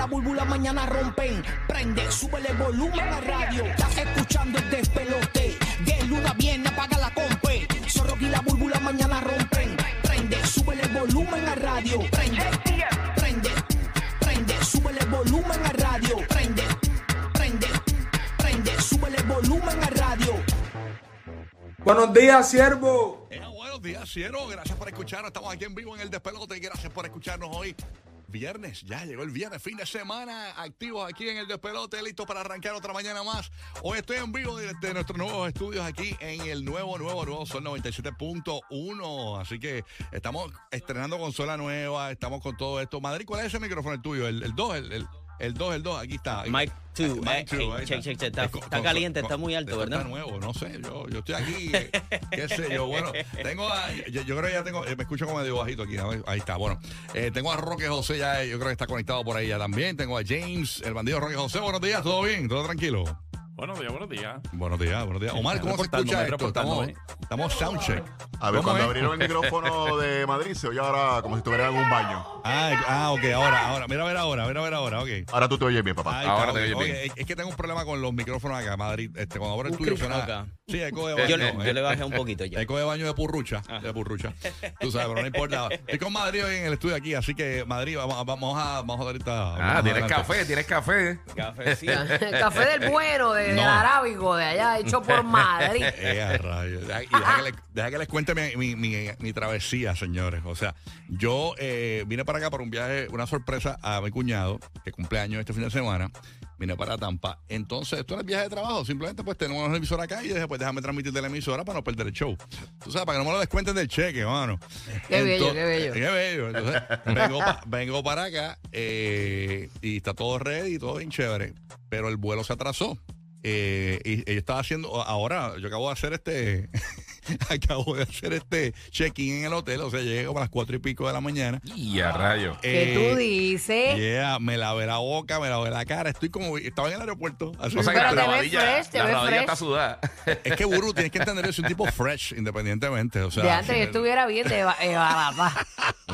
la búlbula mañana rompen. Prende, súbele volumen a radio. Estás escuchando el despelote. De luna viene, apaga la compe. Zorro y la búlbula mañana rompen. Prende, súbele volumen a radio. Prende, prende, prende, súbele volumen a radio. Prende, prende, prende, súbele volumen a radio. Buenos días, siervo. Eh, buenos días, cielo. Gracias por escucharnos. Estamos aquí en vivo en el despelote. y Gracias por escucharnos hoy. Viernes, ya llegó el viernes, fin de semana, activos aquí en el despelote, listos para arrancar otra mañana más. Hoy estoy en vivo desde nuestros nuevos estudios aquí en el nuevo, nuevo, nuevo Sol 97.1. Así que estamos estrenando consola nueva, estamos con todo esto. Madrid, ¿cuál es ese micrófono el tuyo? El 2, el, el, el 2, el 2, aquí está. Mike 2, Mike two, ahí check, check, check. Está, con- caliente, está muy alto, ¿verdad? Está nuevo, no sé, yo, yo estoy aquí, eh, qué sé yo, bueno, tengo a, yo, yo creo que ya tengo, eh, me escucho como medio bajito aquí, ahí está, bueno, eh, tengo a Roque José ya, eh, yo creo que está conectado por ahí ya también, tengo a James, el bandido Roque José, buenos días, ¿todo bien? ¿Todo tranquilo? Buenos días, buenos días. Buenos días, buenos días. Omar, ¿cómo se escucha esto? Estamos, reportándome. estamos soundcheck. A ver, ¿Cómo cuando es? abrieron el micrófono de Madrid se oye ahora como si estuviera en un baño. Ah, ah, ok, ahora, ahora, mira a ver ahora, mira a ver ahora, ok. Ahora tú te oyes bien, papá. Ahí Ahora te oyes bien. Oye, es- que tengo un problema con los micrófonos acá, Madrid. Este, cuando abro el tuyo suena. acá. Sí, eco de Yo, baño. le, yo eh. le bajé un poquito ya. Eco de baño de purrucha, de purrucha. Tú sabes, pero no importa. Estoy con Madrid hoy en el estudio aquí, así que Madrid, vamos, vamos a vamos a dar esta. Ah, tienes adelante. café, tienes café. Cafecito. El café del bueno, de, del No. arábigo, de allá, hecho por Madrid. Eh, rayos. Deja, y deja que, les, deja que les cuente mi, mi, mi- mi travesía, señores. O sea, yo eh, vine para acá para un viaje, una sorpresa a mi cuñado, que cumple años este fin de semana. Vine para Tampa. Entonces, esto era el viaje de trabajo. Simplemente, pues, tenemos una emisora acá y dije, pues, déjame transmitir de la emisora para no perder el show. Tú sabes, para que no me lo descuenten del cheque, mano. Qué bello, qué bello. Qué bello. Entonces, vengo, pa- vengo para acá eh, y está todo ready, todo bien chévere. Pero el vuelo se atrasó. Eh, y, y yo estaba haciendo, ahora yo acabo de hacer este, acabo de hacer este check-in en el hotel, o sea, llegué como a las cuatro y pico de la mañana. Y a rayo. ¿Qué Eh, tú dices? Yeah, me lavé la boca, me lavé la cara, estoy como, estaba en el aeropuerto. así. O sea que la te la fresh. está sudada. es que Buru, tienes que entender, soy un tipo fresh, independientemente, o sea. de antes yo estuviera bien de eh, barata.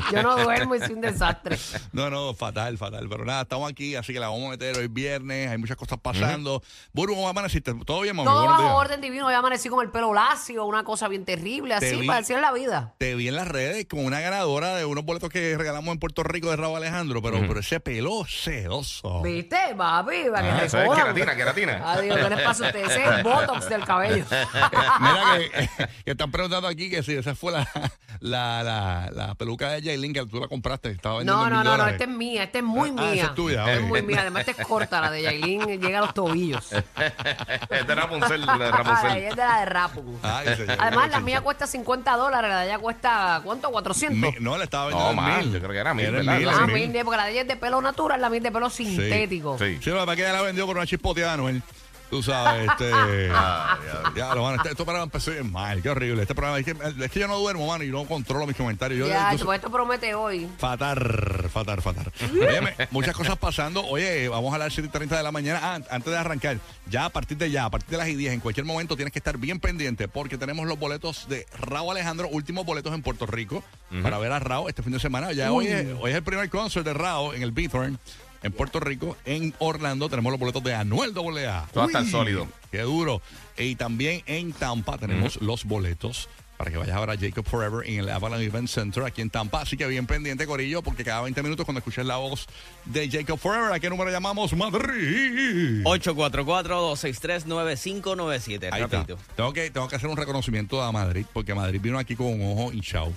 Yo no duermo y soy un desastre. No, no, fatal, fatal. Pero nada, estamos aquí, así que la vamos a meter hoy viernes. Hay muchas cosas pasando. Buru, ¿cómo amaneciste? ¿Todo bien, mami? Todo Buenos bajo días. orden divino. Yo amanecí con el pelo lacio, una cosa bien terrible, Te así, vi. para decir la vida. Te vi en las redes con una ganadora de unos boletos que regalamos en Puerto Rico de Raúl Alejandro, pero, pero ese pelo sedoso. ¿Viste, papi? Para Ah, que eso te es queratina, queratina. Adiós, ¿qué les pasa a ustedes? Ese es el botox del cabello. Mira que, que están preguntando aquí que si esa fue la, la, la, la peluca de Jaylin que tú la compraste. Estaba vendiendo No, en no, mil no, no, esta es mía, esta es muy Ah, mía. esa es tuya, Es muy mía, además esta es corta, la de Yailin llega a los tobillos. Es de Rapunzel, de Ay, Rapunzel. es de la de Rapu. Ay, señor. Además, la mía cuesta 50 dólares, la de ella cuesta, ¿cuánto? 400. Mi- no, le estaba vendiendo No, más, mil. yo creo que era mil, mil, Ah, en mil, porque la de ella es de pelo natural, la mía es de pelo sintético. Sí. Sí, pasa es que ella la vendió por una chispoteada, Anuel. Tú sabes, este. ya, lo mano, este, esto para empezó bien mal, qué horrible. Este programa, es que, es que yo no duermo, mano, y no controlo mis comentarios. Yo, Ya, yo- pues esto promete hoy. Fatar, fatar, fatar. Óyeme, muchas cosas pasando. Oye, vamos a las 7.30 de la mañana. Ah, antes de arrancar, ya a partir de ya, a partir de las 10, en cualquier momento tienes que estar bien pendiente porque tenemos los boletos de Raúl Alejandro, últimos boletos en Puerto Rico para ver a Raúl este fin de semana. Ya hoy es, hoy es el primer concert de Raúl en el Bithorn. En Puerto Rico, en Orlando, tenemos los boletos de Anuel AA. Todo va a estar Uy, sólido. Qué duro. Y también en Tampa tenemos los boletos para que vayas a ver a Jacob Forever en el Avalon Event Center aquí en Tampa. Así que bien pendiente, Corillo, porque cada 20 minutos cuando escuches la voz de Jacob Forever, ¿a qué número llamamos? Madrid. 844-263-9597. Ahí está. Rapidito. Tengo que, tengo que hacer un reconocimiento a Madrid, porque Madrid vino aquí con un ojo hinchado.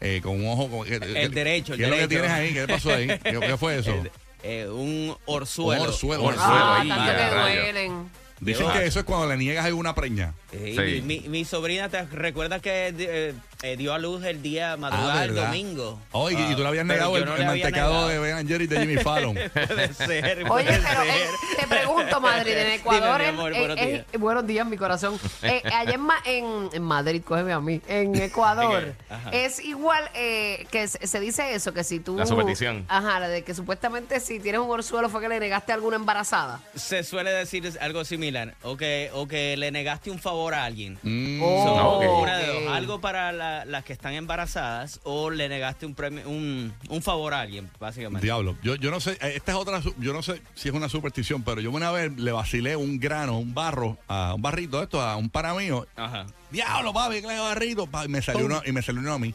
Eh, con un ojo. con- El derecho, el ¿Qué es lo que tienes ahí? ¿Qué pasó ahí? ¿Qué, qué fue eso? El- eh, un orzuelo. Un orzuelo. Ah, orzuelo ahí, tanto que duelen. Dicen que eso es cuando le niegas alguna preña. Eh, Sí. mi, mi sobrina, ¿te recuerdas que eh, eh, dio a luz el día madrugada del Ah, ¿verdad? domingo? Oh, y, y tú le habías Pero negado yo el, no el le había mantecado negado. de Ben Jerry de Jimmy Fallon. Puede ser, Oye, puede pero eh, te pregunto, Madrid, en Ecuador. Dime, en- mi amor, en- buenos en- días. buenos días, mi corazón. Eh, allá en, Ma- en, en Madrid, cógeme a mí. En Ecuador. Ajá. es igual eh, que se, se dice eso, que si tú. La superstición. Ajá, la de que supuestamente si tienes un orzuelo fue que le negaste a alguna embarazada. Se suele decir algo similar, o que, o que le negaste un favor a alguien. Mm. Oh, So, ok. una de dos, ok. algo para la, la- las que están embarazadas o le negaste un premio, un, un favor a alguien, básicamente. Diablo, yo, yo no sé, eh, esta es otra, yo no sé si es una superstición, pero yo una vez le vacilé un grano, un barro, a un barrito esto, a un pana mío. Ajá. Diablo, papi, que le barrito, pa, y me salió uno, y me salió uno a mí.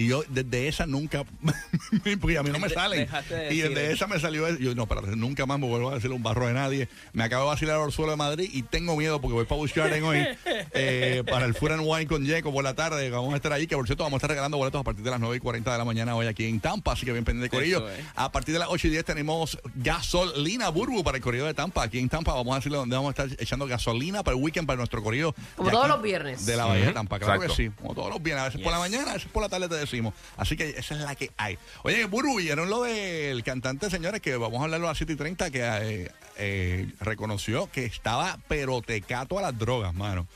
Y yo desde esa nunca, porque a mí no me De- salen. de Y desde esa me salió, eso. yo no, pero nunca más me vuelvo a decirle un barro de nadie. Me acabo de vacilar al suelo de Madrid y tengo miedo porque voy para Busch Garden hoy eh, para el Food and Wine con Jeco por la tarde. Vamos a estar ahí, que por cierto vamos a estar regalando boletos a partir de las 9 y 40 de la mañana hoy aquí en Tampa, así que bien pendiente de Corillo. Eso. A partir de las 8 y 10 tenemos gasolina Burbu para el Corillo de Tampa. Aquí en Tampa vamos a decirle dónde vamos a estar echando gasolina para el weekend para nuestro Corillo. Como de todos aquí, los viernes. De la Bahía de Tampa, claro Exacto. que sí. Como todos los viernes. A veces por la mañana, a veces por la tarde te decimos. Así que esa es la que hay. Oye, Burbu, ¿vieron lo del cantante, señores? Que vamos a hablarlo a las 7 y 30, que eh, eh, reconoció que estaba pero tecato a las drogas, mano.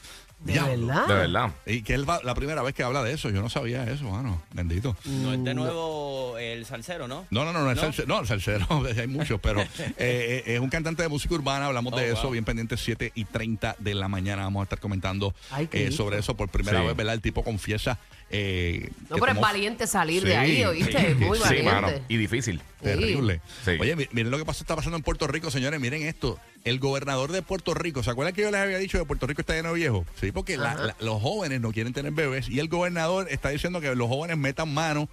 ¿De verdad? De verdad. Y que va, la primera vez que habla de eso, yo no sabía eso, mano. Bendito. No es de nuevo el salsero, ¿no? No, no, no, no es ¿No? salsero, no, el salsero, hay muchos, pero eh, es un cantante de música urbana, hablamos Oh, de eso, wow. bien pendiente, 7 y 30 de la mañana, vamos a estar comentando Ay, eh, sobre eso por primera Sí. vez, ¿verdad? El tipo confiesa... Eh, No, pero es valiente salir Sí, de ahí, ¿oíste? sí, Muy sí, Sí, valiente. mano. Y difícil. Terrible. Sí. Oye, mi- miren lo que está pasando en Puerto Rico, señores. Miren esto. El gobernador de Puerto Rico, ¿se acuerdan que yo les había dicho que Puerto Rico está lleno de viejos? Sí, porque la- la- los jóvenes no quieren tener bebés y el gobernador está diciendo que los jóvenes metan mano,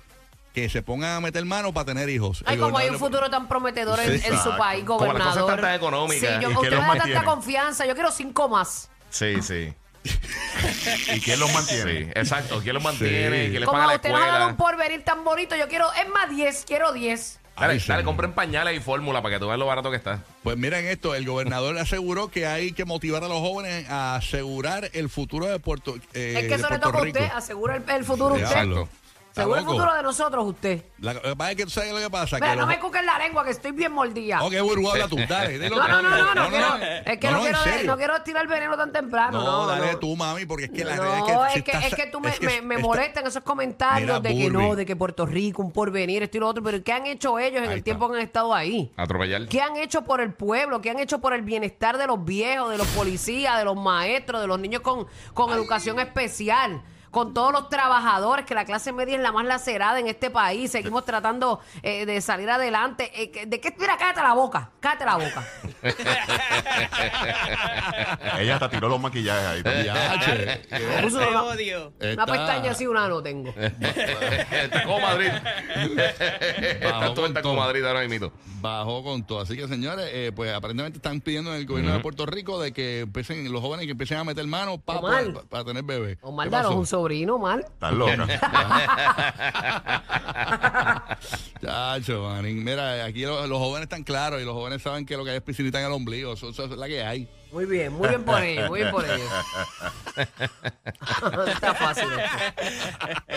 que se pongan a meter mano para tener hijos. Ay, El como hay un gobernador- futuro tan prometedor en, Sí, en su país, Como las cosas gobernador. económicas. Sí, yo, ¿Y usted me da tanta confianza. Yo quiero cinco más. Sí, sí. ¿Y quién los mantiene? Sí, exacto. ¿Quién los mantiene? Sí. ¿Quién les Como paga la usted nos ha dado un porvenir tan bonito, yo quiero, es más 10, quiero 10. Dale, Ay, dale, señor. compren pañales y fórmula para que tú veas lo barato que está. Pues miren esto, el gobernador aseguró que hay que motivar a los jóvenes a asegurar el futuro de Puerto, eh, es que de eso le Puerto toca a Rico. usted, asegura el, el futuro usted. Diablo. Seguro el loco. futuro de nosotros usted. La- Lo que pasa es que tú sabes lo que pasa. Mira, que no los- me cuques la lengua, que estoy bien mordida. Ok, Burbu, habla tú, dale. dilo No, tú. no, no, no, no, quiero, es que no, en quiero, serio. no quiero tirar veneno tan temprano. No, No, dale no. tú, mami, porque es que la no, realidad es si que, estás- es que tú me, es que me, me está- molestan esos comentarios Mira, de que Burby. no, de que Puerto Rico, un porvenir, esto y lo otro, pero ¿qué han hecho ellos en Ahí el está. tiempo que han estado ahí? Atropellar. ¿Qué han hecho por el pueblo? ¿Qué han hecho por el bienestar de los viejos, de los policías, de los maestros, de los niños con, con educación especial? Con todos los trabajadores, que la clase media es la más lacerada en este país. Seguimos tratando eh, de salir adelante. Eh, que- ¿De qué? Mira, cállate la boca. Cállate la boca. Ella hasta tiró los maquillajes ahí. Me puso Te una, odio. una pestaña así, una no tengo. está como Madrid. está todo está con como todo. Madrid ahora mismo. Bajó con todo. Así que, señores, eh, pues aparentemente están pidiendo en el gobierno de Puerto Rico de que empiecen, los jóvenes que empiecen a meter mano para Omar. tener bebés. Omar, ¿Qué danos pasó? un sobrino, Omar. Estás loca. Chacho, manín. Mira, aquí los, los jóvenes están claros y los jóvenes saben que lo que hay es piscinita en el ombligo. Eso, eso es la que hay. Muy bien, muy bien por ellos, muy bien por ellos. Está fácil esto.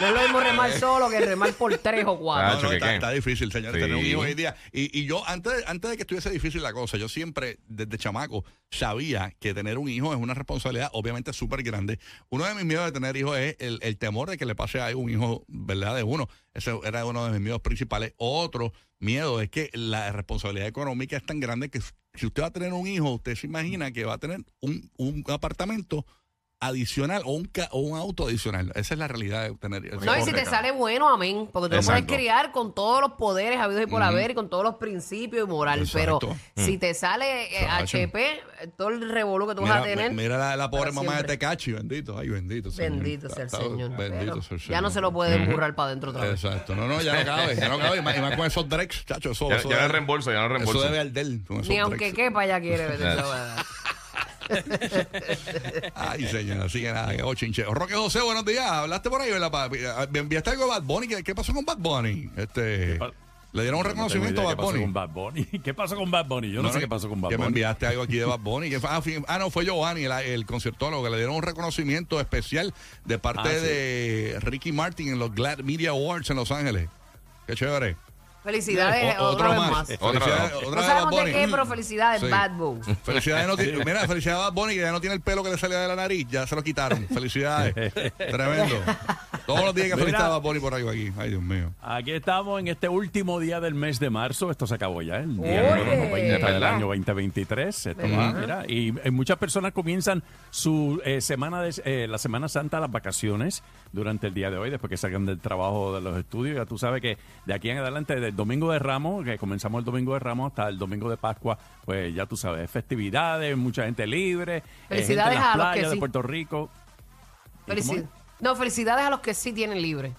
No es lo mismo remar solo que remar por tres o No, cuatro. Chacho, no, ¿qué está, qué? está difícil, señores, Sí. tener un hijo hoy día. Y, y yo, antes, antes de que estuviese difícil la cosa, yo siempre, desde chamaco, sabía que tener un hijo es una responsabilidad, obviamente, súper grande. Uno de mis miedos de tener hijos es el, el temor de que le pase a un hijo, ¿verdad?, de uno. Ese era uno de mis miedos principales. Otro miedo es que la responsabilidad económica es tan grande que si usted va a tener un hijo, usted se imagina que va a tener un, un apartamento adicional o un, ca- o un auto adicional. Esa es la realidad de tener No, y si te sale bueno, amén. Porque tú lo puedes criar con todos los poderes habidos y por haber y con todos los principios y moral. Exacto. Pero si te sale eh. HP, todo el revolú que tú vas Mira, a tener. mira la, la pobre mamá de siempre. Tecachi, bendito, ay, bendito. Señor. Bendito sea el Está- Señor. Bendito Pero sea el Señor. Ya no se lo puede burrar para adentro otra vez. Exacto, no, no, ya no cabe, ya no cabe. Y más, y más con esos Drex, chacho, eso, Ya, eso, ya no debe, reembolso, ya no eso reembolso. debe arder con esos Ni aunque quepa ya quiere Ay, señor, así que nada, chinche. Roque José, buenos días. Hablaste por ahí, ¿verdad? Pa- Me enviaste algo de Bad Bunny. ¿Qué, qué pasó con Bad Bunny? Este, ¿Le dieron un No reconocimiento a qué Bad pasó Bunny? con Bad Bunny. ¿Qué pasó con Bad Bunny? Yo no, sé qué pasó con Bad Que me Bunny. enviaste algo aquí de Bad Bunny. Que ah, ah, no, fue Giovanni, el, el conciertólogo, que le dieron un reconocimiento especial de parte Ah, sí. de Ricky Martin en los Glad Media Awards en Los Ángeles. Qué chévere. Felicidades O- otra vez más. Otra Felicidades, otra No sabemos de Bunny. qué, pero felicidades, Sí. Bad Boo. Felicidades, no mira, felicidades a Bad Bunny, que ya no tiene el pelo que le salía de la nariz, ya se lo quitaron. Felicidades. Tremendo. Todos los días que felicitaba a Bonnie por ahí aquí. Ay, Dios mío. Aquí estamos en este último día del mes de marzo. Esto se acabó ya, el día Oye. número 90 del año 2023. Esto va, mira, y eh, muchas personas comienzan su eh, semana de, eh, la Semana Santa, las vacaciones, durante el día de hoy, después que salgan del trabajo de los estudios. Ya tú sabes que de aquí en adelante, del domingo de Ramos, que comenzamos el domingo de Ramos hasta el domingo de Pascua, pues ya tú sabes, festividades, mucha gente libre, eh, gente en Felicidades las a los que playas de sí. Puerto Rico. ¿Y cómo es? Felici- No, felicidades a los que sí tienen libre.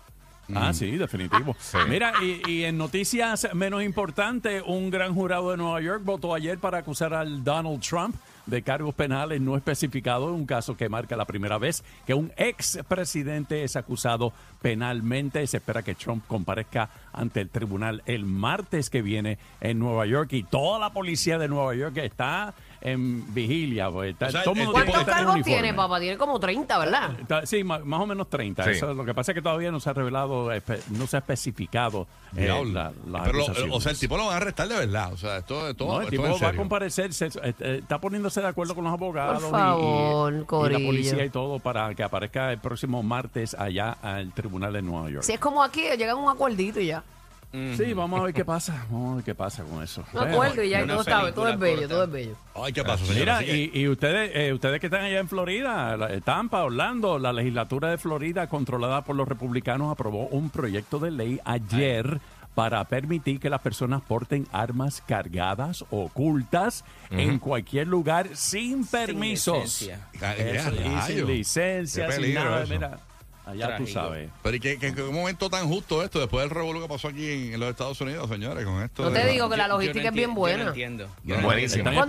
Ah, sí, definitivo. Mira, y, y en noticias menos importantes, un gran jurado de Nueva York votó ayer para acusar al Donald Trump de cargos penales no especificados, un caso que marca la primera vez que un ex presidente es acusado penalmente. Se espera que Trump comparezca ante el tribunal el martes que viene en Nueva York y toda la policía de Nueva York está en vigilia. pues, está- O sea, todo el el mundo tipo- tiene ¿Cuántos en cargos tiene, papá? Tiene como 30, ¿verdad? Está- Sí, ma- más o menos 30. Sí. Eso, lo que pasa es que todavía no se ha revelado, espe- no se ha especificado eh, Diablo. la- las Pero, lo- acusaciones. o sea, el tipo lo van a arrestar de verdad. O sea, esto, esto, No, el esto tipo en va a serio. comparecer, se- eh, eh, está poniéndose de acuerdo con los abogados y- favor, y, y Corillo. la policía y todo para que aparezca el próximo martes allá al tribunal de Nueva York. Si es como aquí, llegan a un acuerdito y ya. Sí, vamos a ver qué pasa, vamos a ver qué pasa con eso. Un Bueno, acuerdo y ya, una todo está, todo película es bello, corta. todo es bello. Ay, ¿qué pasa, señora? Mira, Así que- y, y ustedes, eh, ustedes que están allá en Florida, la- Tampa, Orlando, la legislatura de Florida, controlada por los republicanos, aprobó un proyecto de ley ayer para permitir que las personas porten armas cargadas o ocultas en cualquier lugar sin permisos. licencia. Eso, rayos. sin licencia, Qué sin peligro nada. eso. Mira, allá tú Trágico. sabes. Pero ¿y qué, qué- qué momento tan justo esto después del revuelo que pasó aquí en, en los Estados Unidos, señores? Con esto No de- te digo que la Yo- yo no logística es bien enti- yo buena. no entiendo. Están ¿Cuándo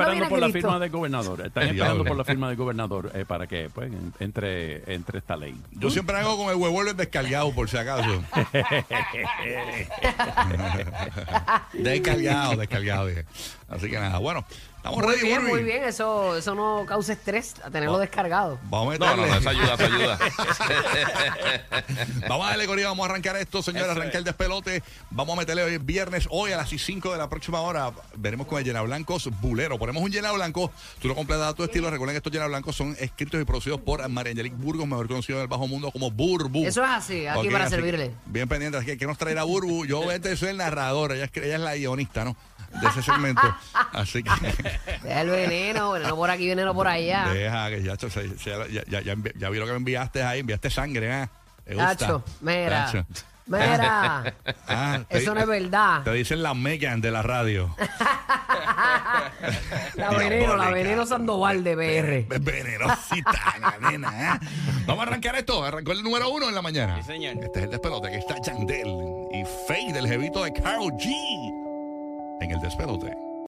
esperando por la firma del gobernador. Están El esperando diablo. por la firma del gobernador eh, para que pues, en- entre, entre esta ley. Yo siempre hago con el huevuelo descargado, por si acaso. descargado, descargado, dije. Así que nada, bueno, estamos Muy ready, bien, Burby. muy bien. Eso, eso no causa estrés a tenerlo descargado. Vamos a No, no, meterle. no, eso ayuda, eso ayuda. Vamos a darle, Corillo, vamos a arrancar esto, señores, arrancar el despelote. Vamos a meterle hoy es viernes, hoy a las 5 de la próxima hora. Veremos con el llena blancos bulero. Ponemos un llena blanco, tú lo completas a tu estilo. Recuerden que estos llena blancos son escritos y producidos por María Angelique Burgos, mejor conocido en el bajo mundo como Burbu. Eso es así, aquí Ok, para así que servirle. Bien pendiente, así que ¿qué nos traerá Burbu? Yo este, soy el narrador, ella es, ella es la guionista, ¿no? De ese segmento. Así que Deja el veneno, veneno por aquí, veneno por allá. deja que ya, ya, ya, ya, envi- ya vi lo que me enviaste ahí, enviaste sangre, ¿eh? Gusta. Tacho, mira. Tacho. Mira. Ah, te- Eso no es verdad. Te dicen la Megan de la radio. La veneno, la veneno Sandoval de BR. Venenosita, la nena. ¿eh? Vamos a arrancar esto. Arrancó el número uno en la mañana. Sí, señor. Este es el despelote. Aquí está Yandel y Faye del jevito de Carol G. En el despelote.